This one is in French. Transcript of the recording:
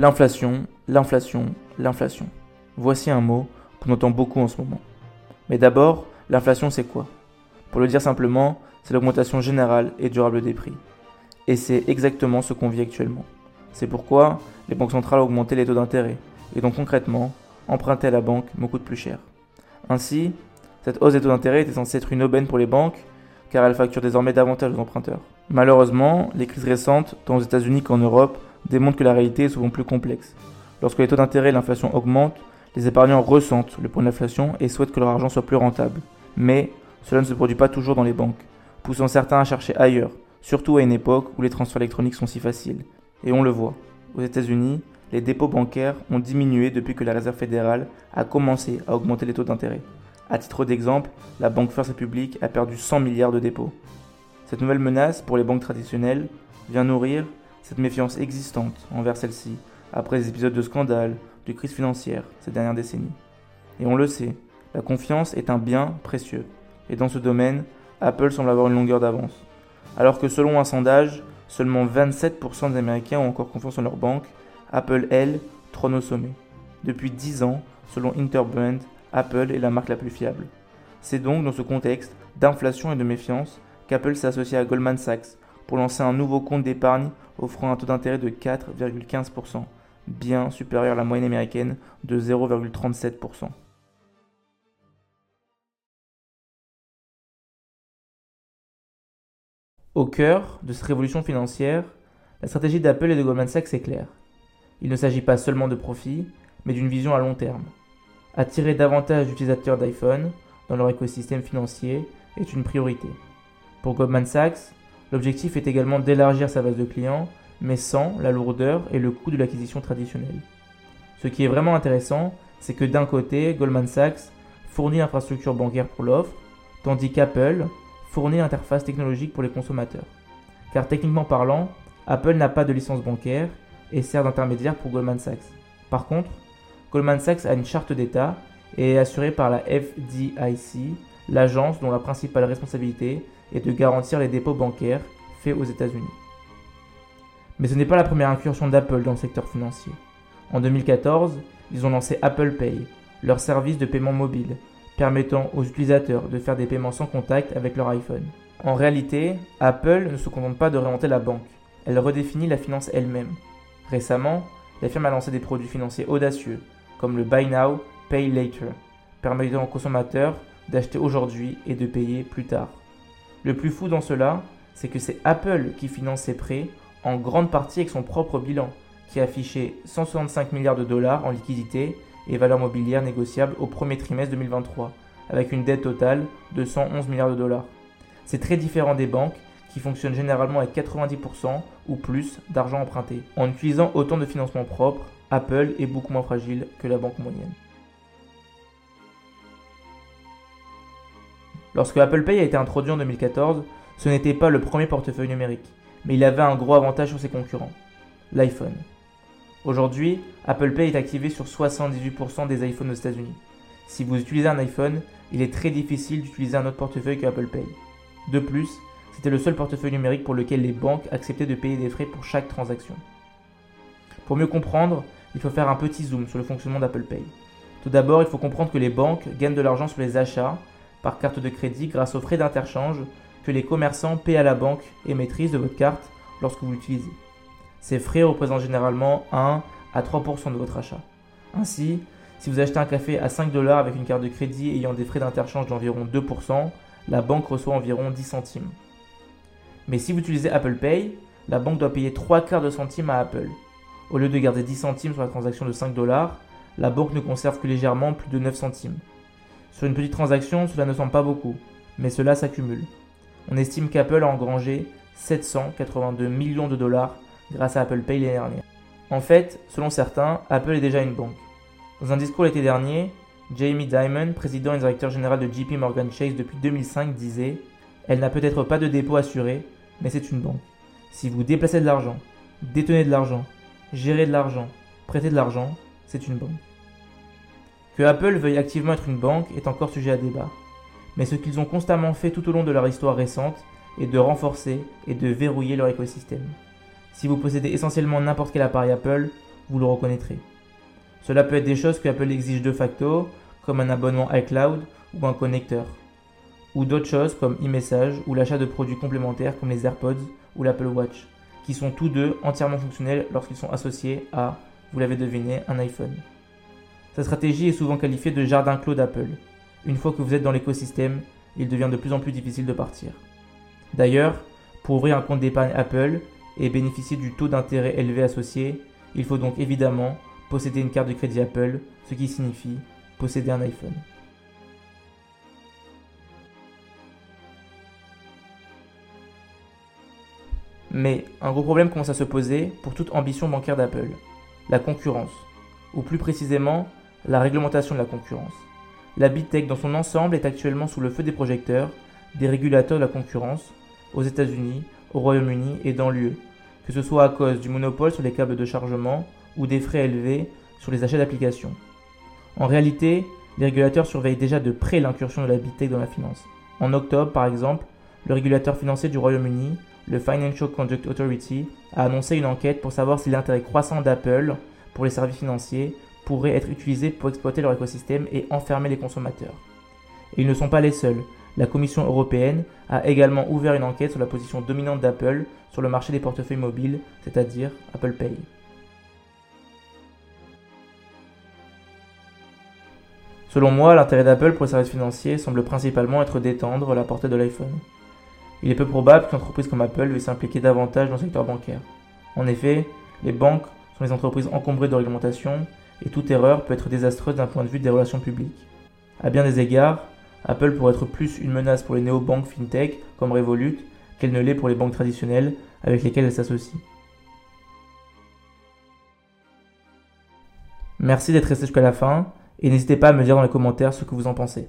L'inflation, l'inflation, l'inflation. Voici un mot qu'on entend beaucoup en ce moment. Mais d'abord, l'inflation c'est quoi? Pour le dire simplement, c'est l'augmentation générale et durable des prix. Et c'est exactement ce qu'on vit actuellement. C'est pourquoi les banques centrales ont augmenté les taux d'intérêt, et donc concrètement, emprunter à la banque me coûte plus cher. Ainsi, cette hausse des taux d'intérêt était censée être une aubaine pour les banques, car elles facturent désormais davantage aux emprunteurs. Malheureusement, les crises récentes, tant aux États-Unis qu'en Europe, démontrent que la réalité est souvent plus complexe. Lorsque les taux d'intérêt et l'inflation augmentent, les épargnants ressentent le poids de l'inflation et souhaitent que leur argent soit plus rentable. Mais cela ne se produit pas toujours dans les banques, poussant certains à chercher ailleurs, surtout à une époque où les transferts électroniques sont si faciles. Et on le voit. Aux États-Unis, les dépôts bancaires ont diminué depuis que la Réserve fédérale a commencé à augmenter les taux d'intérêt. À titre d'exemple, la Banque First Republic a perdu 100 milliards de dépôts. Cette nouvelle menace pour les banques traditionnelles vient nourrir cette méfiance existante envers celle-ci après les épisodes de scandale, de crise financière ces dernières décennies. Et on le sait, la confiance est un bien précieux. Et dans ce domaine, Apple semble avoir une longueur d'avance. Alors que selon un sondage, seulement 27% des Américains ont encore confiance en leur banque, Apple, elle, trône au sommet. Depuis 10 ans, selon Interbrand, Apple est la marque la plus fiable. C'est donc dans ce contexte d'inflation et de méfiance qu'Apple s'est associé à Goldman Sachs pour lancer un nouveau compte d'épargne offrant un taux d'intérêt de 4,15%, bien supérieur à la moyenne américaine de 0,37%. Au cœur de cette révolution financière, la stratégie d'Apple et de Goldman Sachs est claire. Il ne s'agit pas seulement de profit, mais d'une vision à long terme. Attirer davantage d'utilisateurs d'iPhone dans leur écosystème financier est une priorité. Pour Goldman Sachs, l'objectif est également d'élargir sa base de clients, mais sans la lourdeur et le coût de l'acquisition traditionnelle. Ce qui est vraiment intéressant, c'est que d'un côté, Goldman Sachs fournit l'infrastructure bancaire pour l'offre, tandis qu'Apple fournit l'interface technologique pour les consommateurs. Car techniquement parlant, Apple n'a pas de licence bancaire et sert d'intermédiaire pour Goldman Sachs. Par contre, Goldman Sachs a une charte d'État et est assuré par la FDIC, l'agence dont la principale responsabilité est de garantir les dépôts bancaires faits aux États-Unis. Mais ce n'est pas la première incursion d'Apple dans le secteur financier. En 2014, ils ont lancé Apple Pay, leur service de paiement mobile, permettant aux utilisateurs de faire des paiements sans contact avec leur iPhone. En réalité, Apple ne se contente pas de réinventer la banque, elle redéfinit la finance elle-même. Récemment, la firme a lancé des produits financiers audacieux, comme le Buy Now, Pay Later, permettant aux consommateurs d'acheter aujourd'hui et de payer plus tard. Le plus fou dans cela, c'est que c'est Apple qui finance ses prêts en grande partie avec son propre bilan, qui a affiché 165 milliards de dollars en liquidité et valeurs mobilières négociables au premier trimestre 2023, avec une dette totale de 111 milliards de dollars. C'est très différent des banques qui fonctionnent généralement avec 90% ou plus d'argent emprunté. En utilisant autant de financement propre, Apple est beaucoup moins fragile que la banque moyenne. Lorsque Apple Pay a été introduit en 2014, ce n'était pas le premier portefeuille numérique, mais il avait un gros avantage sur ses concurrents, l'iPhone. Aujourd'hui, Apple Pay est activé sur 78% des iPhones aux États-Unis. Si vous utilisez un iPhone, il est très difficile d'utiliser un autre portefeuille que Apple Pay. De plus, c'était le seul portefeuille numérique pour lequel les banques acceptaient de payer des frais pour chaque transaction. Pour mieux comprendre, il faut faire un petit zoom sur le fonctionnement d'Apple Pay. Tout d'abord, il faut comprendre que les banques gagnent de l'argent sur les achats par carte de crédit grâce aux frais d'interchange que les commerçants paient à la banque émettrice de votre carte lorsque vous l'utilisez. Ces frais représentent généralement 1 à 3% de votre achat. Ainsi, si vous achetez un café à 5 dollars avec une carte de crédit ayant des frais d'interchange d'environ 2%, la banque reçoit environ 10 centimes. Mais si vous utilisez Apple Pay, la banque doit payer 3 quarts de centimes à Apple. Au lieu de garder 10 centimes sur la transaction de 5 dollars, la banque ne conserve que légèrement plus de 9 centimes. Sur une petite transaction, cela ne semble pas beaucoup, mais cela s'accumule. On estime qu'Apple a engrangé 782 millions de dollars grâce à Apple Pay l'année dernière. En fait, selon certains, Apple est déjà une banque. Dans un discours l'été dernier, Jamie Dimon, président et directeur général de JP Morgan Chase depuis 2005, disait Elle n'a peut-être pas de dépôt assuré, mais c'est une banque. Si vous déplacez de l'argent, détenez de l'argent, gérez de l'argent, prêtez de l'argent, c'est une banque. Que Apple veuille activement être une banque est encore sujet à débat. Mais ce qu'ils ont constamment fait tout au long de leur histoire récente est de renforcer et de verrouiller leur écosystème. Si vous possédez essentiellement n'importe quel appareil Apple, vous le reconnaîtrez. Cela peut être des choses que Apple exige de facto, comme un abonnement iCloud ou un connecteur, ou d'autres choses comme e-message ou l'achat de produits complémentaires comme les AirPods ou l'Apple Watch, qui sont tous deux entièrement fonctionnels lorsqu'ils sont associés à, vous l'avez deviné, un iPhone. Sa stratégie est souvent qualifiée de jardin clos d'Apple. Une fois que vous êtes dans l'écosystème, il devient de plus en plus difficile de partir. D'ailleurs, pour ouvrir un compte d'épargne Apple et bénéficier du taux d'intérêt élevé associé, il faut donc évidemment posséder une carte de crédit Apple, ce qui signifie posséder un iPhone. Mais un gros problème commence à se poser pour toute ambition bancaire d'Apple, la concurrence, ou plus précisément la réglementation de la concurrence. La Big Tech dans son ensemble est actuellement sous le feu des projecteurs des régulateurs de la concurrence aux États-Unis, au Royaume-Uni et dans l'UE, que ce soit à cause du monopole sur les câbles de chargement ou des frais élevés sur les achats d'applications. En réalité, les régulateurs surveillent déjà de près l'incursion de la Big Tech dans la finance. En octobre, par exemple, le régulateur financier du Royaume-Uni, le Financial Conduct Authority, a annoncé une enquête pour savoir si l'intérêt croissant d'Apple pour les services financiers pourrait être utilisé pour exploiter leur écosystème et enfermer les consommateurs. Et ils ne sont pas les seuls. La Commission européenne a également ouvert une enquête sur la position dominante d'Apple sur le marché des portefeuilles mobiles, c'est-à-dire Apple Pay. Selon moi, l'intérêt d'Apple pour les services financiers semble principalement être d'étendre la portée de l'iPhone. Il est peu probable qu'une entreprise comme Apple veuille s'impliquer davantage dans le secteur bancaire. En effet, les banques sont les entreprises encombrées de réglementation et toute erreur peut être désastreuse d'un point de vue des relations publiques. À bien des égards, Apple pourrait être plus une menace pour les néo-banques fintech comme Revolut qu'elle ne l'est pour les banques traditionnelles avec lesquelles elle s'associe. Merci d'être resté jusqu'à la fin et n'hésitez pas à me dire dans les commentaires ce que vous en pensez.